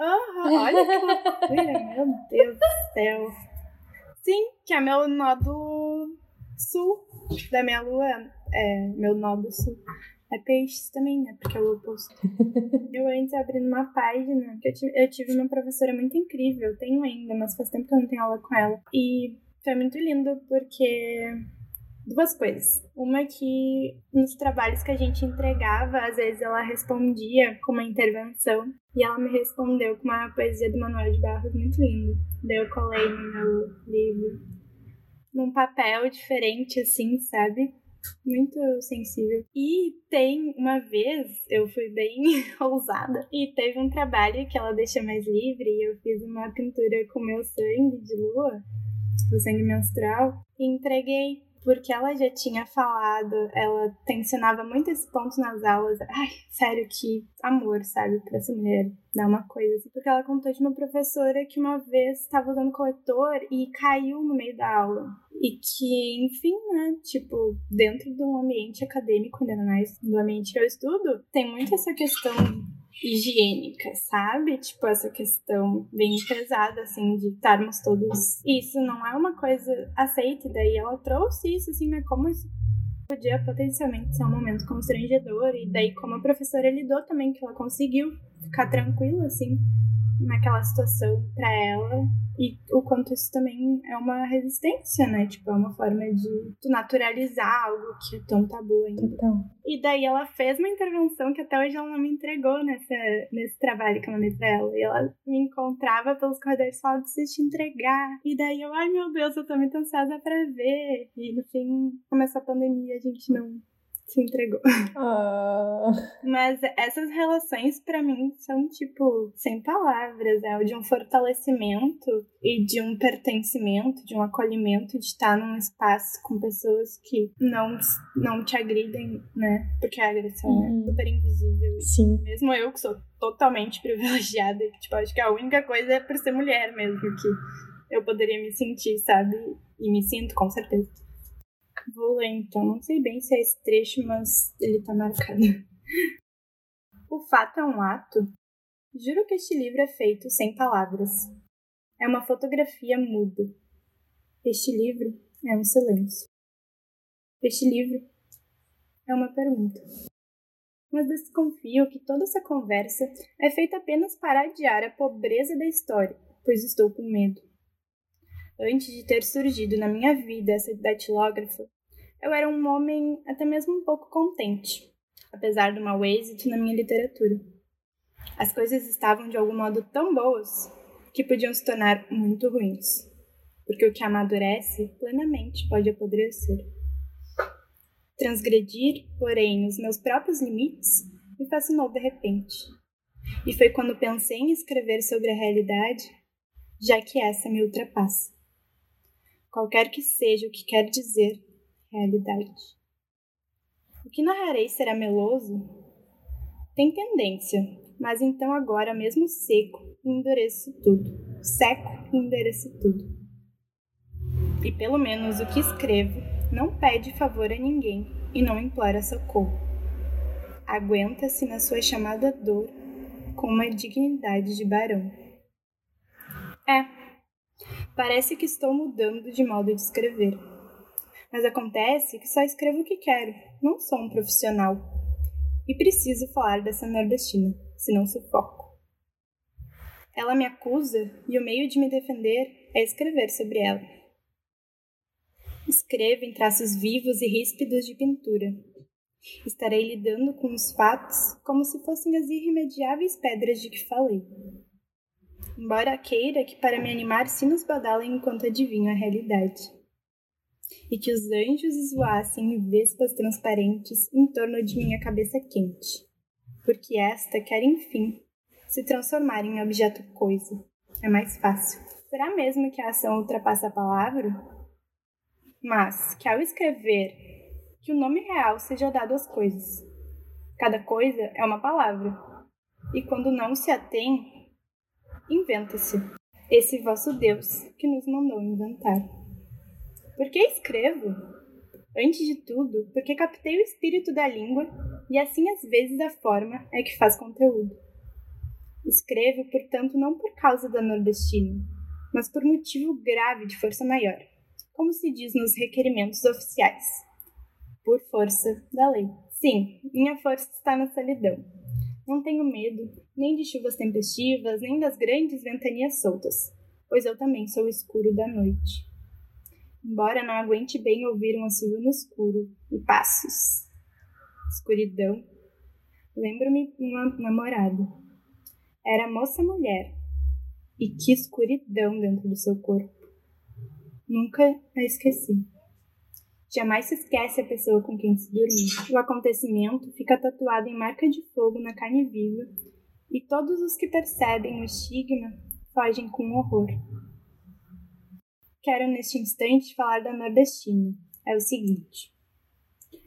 Uhum. Olha que loucura, meu Deus do céu. Sim, que é meu nódulo sul da minha lua, é meu nódulo sul é peixes também, né? Porque é o oposto. eu antes abri numa página que eu tive, eu tive uma professora muito incrível, tenho ainda, mas faz tempo que eu não tenho aula com ela. E foi muito lindo porque duas coisas. Uma que nos trabalhos que a gente entregava, às vezes ela respondia com uma intervenção e ela me respondeu com uma poesia do Manuel de Barros muito lindo. Daí eu colei no meu livro num papel diferente assim, sabe? Muito sensível. E tem uma vez, eu fui bem ousada, e teve um trabalho que ela deixa mais livre, e eu fiz uma pintura com meu sangue de lua, o sangue menstrual, e entreguei porque ela já tinha falado, ela tensionava muito esse ponto nas aulas. Ai, sério, que amor, sabe, pra essa mulher. Dá uma coisa assim. Porque ela contou de uma professora que uma vez estava usando coletor e caiu no meio da aula. E que, enfim, né, tipo, dentro de um ambiente acadêmico, ainda mais do ambiente que eu estudo, tem muito essa questão higiênica, sabe? Tipo, essa questão bem pesada, assim, de estarmos todos. Isso não é uma coisa aceita, daí ela trouxe isso, assim, né? Como isso podia potencialmente ser um momento constrangedor, e daí como a professora lidou também, que ela conseguiu ficar tranquila, assim, naquela situação para ela e o quanto isso também é uma resistência, né? Tipo, é uma forma de tu naturalizar algo que é tão tabu ainda. Então. E daí ela fez uma intervenção que até hoje ela não me entregou nessa, nesse trabalho que eu mandei pra ela. E ela me encontrava pelos corredores e falava, preciso te entregar. E daí eu, ai meu Deus, eu tô muito ansiosa pra ver. E no fim, começou a pandemia, a gente não se entregou. Ah. Mas essas relações, para mim, são, tipo, sem palavras. É de um fortalecimento e de um pertencimento, de um acolhimento, de estar num espaço com pessoas que não, não te agridem, né? Porque a agressão é Uhum. é super invisível. Sim. Mesmo eu, que sou totalmente privilegiada, que, tipo, acho que a única coisa é por ser mulher mesmo, que eu poderia me sentir, sabe? E me sinto, com certeza. Vou ler então, não sei bem se é esse trecho, mas ele tá marcado. O fato é um ato. Juro que este livro é feito sem palavras. É uma fotografia muda. Este livro é um silêncio. Este livro é uma pergunta. Mas desconfio que toda essa conversa é feita apenas para adiar a pobreza da história, pois estou com medo. Antes de ter surgido na minha vida essa datilógrafa, eu era um homem até mesmo um pouco contente, apesar do mau êxito na minha literatura. As coisas estavam de algum modo tão boas que podiam se tornar muito ruins, porque o que amadurece plenamente pode apodrecer. Transgredir, porém, os meus próprios limites me fascinou de repente. E foi quando pensei em escrever sobre a realidade, já que essa me ultrapassa. Qualquer que seja o que quer dizer realidade. O que narrarei será meloso? Tem tendência, mas então agora, mesmo seco, endureço tudo. Seco, endureço tudo. E pelo menos o que escrevo não pede favor a ninguém e não implora socorro. Aguenta-se na sua chamada dor com uma dignidade de barão. É, parece que estou mudando de modo de escrever. Mas acontece que só escrevo o que quero, não sou um profissional. E preciso falar dessa nordestina, senão sufoco. Ela me acusa e o meio de me defender é escrever sobre ela. Escrevo em traços vivos e ríspidos de pintura. Estarei lidando com os fatos como se fossem as irremediáveis pedras de que falei. Embora queira que para me animar sinos badalem enquanto adivinho a realidade. E que os anjos esvoassem em vespas transparentes em torno de minha cabeça quente. Porque esta quer, enfim, se transformar em objeto coisa. É mais fácil. Será mesmo que a ação ultrapassa a palavra? Mas que ao escrever, que o nome real seja dado às coisas. Cada coisa é uma palavra. E quando não se atém, inventa-se esse vosso Deus que nos mandou inventar. Por que escrevo? Antes de tudo, porque captei o espírito da língua e assim às vezes a forma é que faz conteúdo. Escrevo, portanto, não por causa da nordestina, mas por motivo grave de força maior, como se diz nos requerimentos oficiais. Por força da lei. Sim, minha força está na solidão. Não tenho medo nem de chuvas tempestivas, nem das grandes ventanias soltas, pois eu também sou o escuro da noite. Embora não aguente bem ouvir um assovio no escuro e passos. Escuridão. Lembro-me uma namorada. Era moça mulher. E que escuridão dentro do seu corpo. Nunca a esqueci. Jamais se esquece a pessoa com quem se dormiu. O acontecimento fica tatuado em marca de fogo na carne viva, e todos os que percebem o estigma fogem com horror. Quero neste instante falar da nordestina. É o seguinte.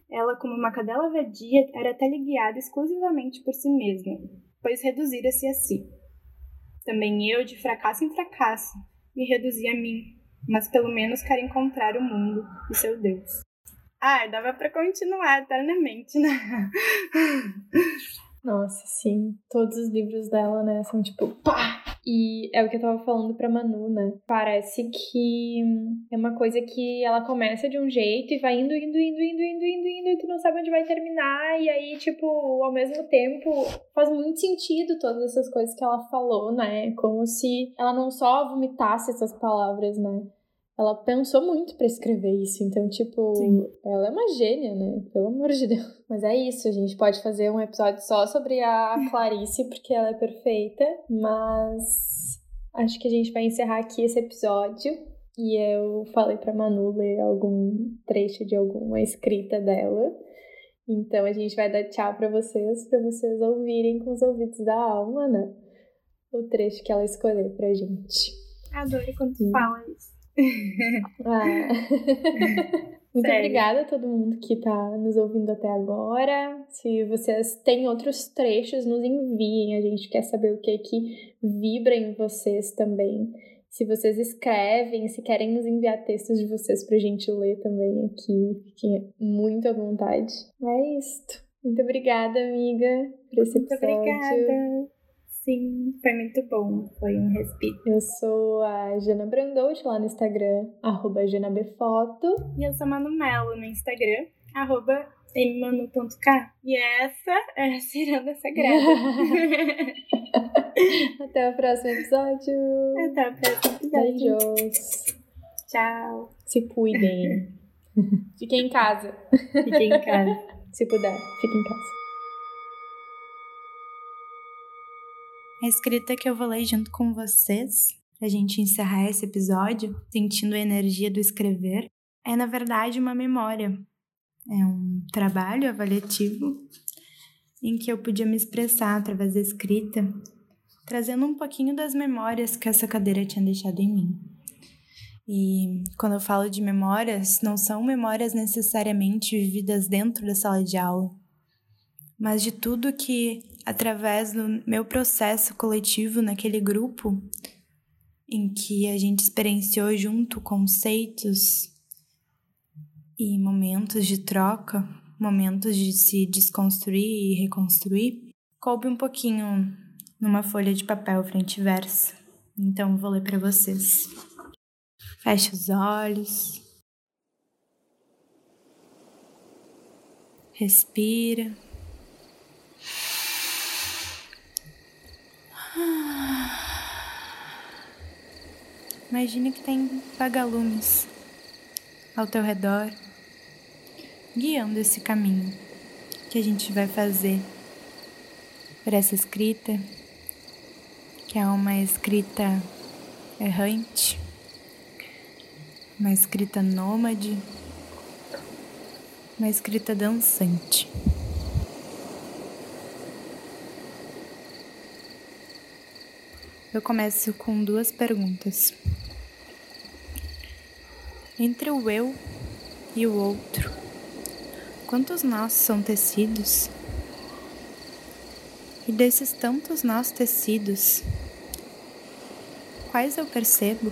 Ela, como uma cadela vadia, era teleguiada exclusivamente por si mesma, pois reduzira-se a si. Também eu, de fracasso em fracasso, me reduzi a mim, mas pelo menos quero encontrar o mundo e seu Deus. Ah, dava para continuar eternamente, né? Nossa, sim. Todos os livros dela, né, são tipo, pá! E é o que eu tava falando pra Manu, né? Parece que é uma coisa que ela começa de um jeito e vai indo, indo, indo, indo, indo, indo, indo, e tu não sabe onde vai terminar. E aí, tipo, ao mesmo tempo, faz muito sentido todas essas coisas que ela falou, né? Como se ela não só vomitasse essas palavras, né? Ela pensou muito para escrever isso. Então, tipo, Sim. ela é uma gênia, né? Pelo amor de Deus. Mas é isso, a gente pode fazer um episódio só sobre a Clarice, porque ela é perfeita. Mas acho que a gente vai encerrar aqui esse episódio. E eu falei pra Manu ler algum trecho de alguma escrita dela. Então a gente vai dar tchau para vocês, para vocês ouvirem com os ouvidos da alma, né? O trecho que ela escolheu pra gente. Adoro quando tu fala isso. Ah. Muito Sério? obrigada a todo mundo que está nos ouvindo até agora. Se vocês têm outros trechos, nos enviem. A gente quer saber o que é que vibra em vocês também. Se vocês escrevem, se querem nos enviar textos de vocês para a gente ler também aqui, fiquem muito à vontade. É isto. Muito obrigada, amiga, por esse episódio. Muito obrigada. Sim, foi muito bom. Foi um respiro. Eu sou a Jana Brandout lá no Instagram, arroba JanaBfoto. E eu sou Manu Melo no Instagram, arroba mmanu.k. E essa é a Ciranda Sagrada. Até o próximo episódio. Até o próximo episódio. Beijos. Tchau. Se cuidem. Fiquem em casa. Fiquem em casa. Se puder, fiquem em casa. A escrita que eu vou ler junto com vocês, pra gente encerrar esse episódio, sentindo a energia do escrever, é na verdade uma memória. É um trabalho avaliativo em que eu podia me expressar através da escrita, trazendo um pouquinho das memórias que essa cadeira tinha deixado em mim. E quando eu falo de memórias, não são memórias necessariamente vividas dentro da sala de aula, mas de tudo que através do meu processo coletivo naquele grupo, em que a gente experienciou junto conceitos e momentos de troca, momentos de se desconstruir e reconstruir, coube um pouquinho numa folha de papel frente e verso. Então vou ler para vocês. Feche os olhos. Respira. Imagine que tem vagalumes ao teu redor, guiando esse caminho que a gente vai fazer por essa escrita, que é uma escrita errante, uma escrita nômade, uma escrita dançante. Eu começo com duas perguntas. Entre o eu e o outro, quantos nós são tecidos? E desses tantos nós tecidos, quais eu percebo?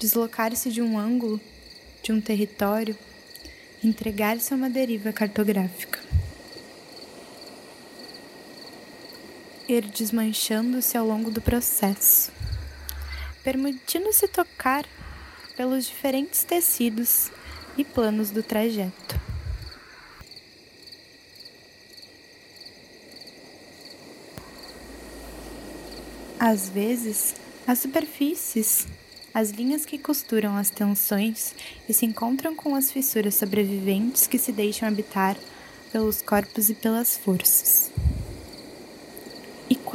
Deslocar-se de um ângulo, de um território, entregar-se a uma deriva cartográfica. Ir desmanchando-se ao longo do processo, permitindo-se tocar pelos diferentes tecidos e planos do trajeto. Às vezes, as superfícies, as linhas que costuram as tensões e se encontram com as fissuras sobreviventes que se deixam habitar pelos corpos e pelas forças.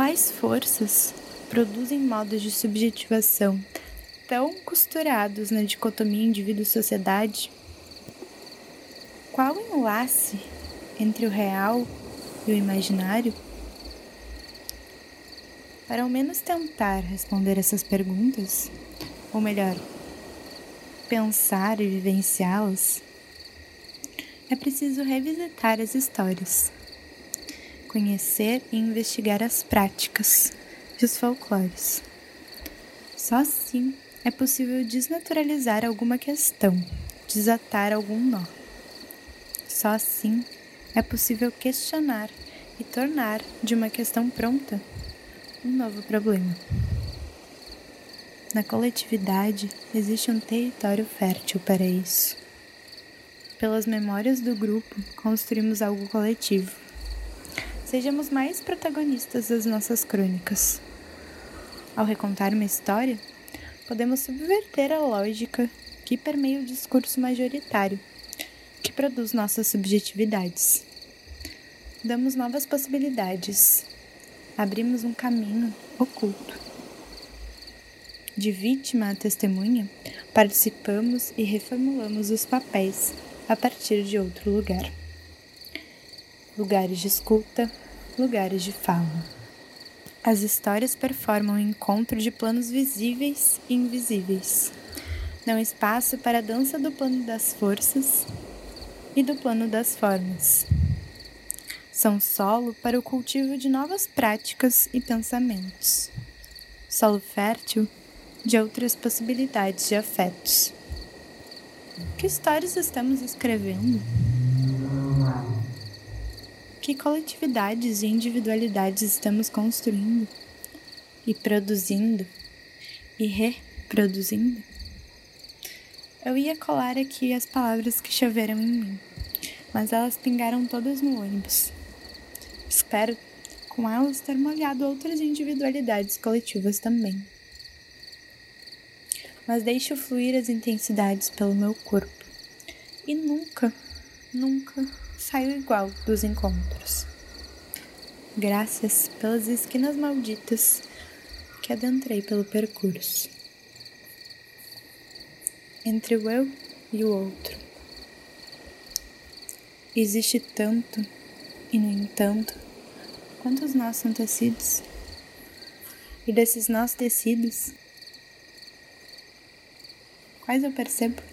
Quais forças produzem modos de subjetivação tão costurados na dicotomia indivíduo-sociedade? Qual enlace entre o real e o imaginário? Para ao menos tentar responder essas perguntas, ou melhor, pensar e vivenciá-las, é preciso revisitar as histórias conhecer e investigar as práticas e os folclores. Só assim é possível desnaturalizar alguma questão, desatar algum nó. Só assim é possível questionar e tornar de uma questão pronta um novo problema. Na coletividade existe um território fértil para isso. Pelas memórias do grupo, construímos algo coletivo. Sejamos mais protagonistas das nossas crônicas. Ao recontar uma história, podemos subverter a lógica que permeia o discurso majoritário, que produz nossas subjetividades. Damos novas possibilidades, abrimos um caminho oculto. De vítima a testemunha, participamos e reformulamos os papéis a partir de outro lugar. Lugares de escuta, lugares de fala. As histórias performam o encontro de planos visíveis e invisíveis. Dão espaço para a dança do plano das forças e do plano das formas. São solo para o cultivo de novas práticas e pensamentos. Solo fértil de outras possibilidades de afetos. Que histórias estamos escrevendo? Que coletividades e individualidades estamos construindo e produzindo e reproduzindo? Eu ia colar aqui as palavras que choveram em mim, mas elas pingaram todas no ônibus. Espero, com elas, ter molhado outras individualidades coletivas também. Mas deixo fluir as intensidades pelo meu corpo. E nunca, nunca saio igual dos encontros. Graças pelas esquinas malditas que adentrei pelo percurso. Entre o eu e o outro. Existe tanto e, no entanto, quantos nós são tecidos? E desses nós tecidos, quais eu percebo?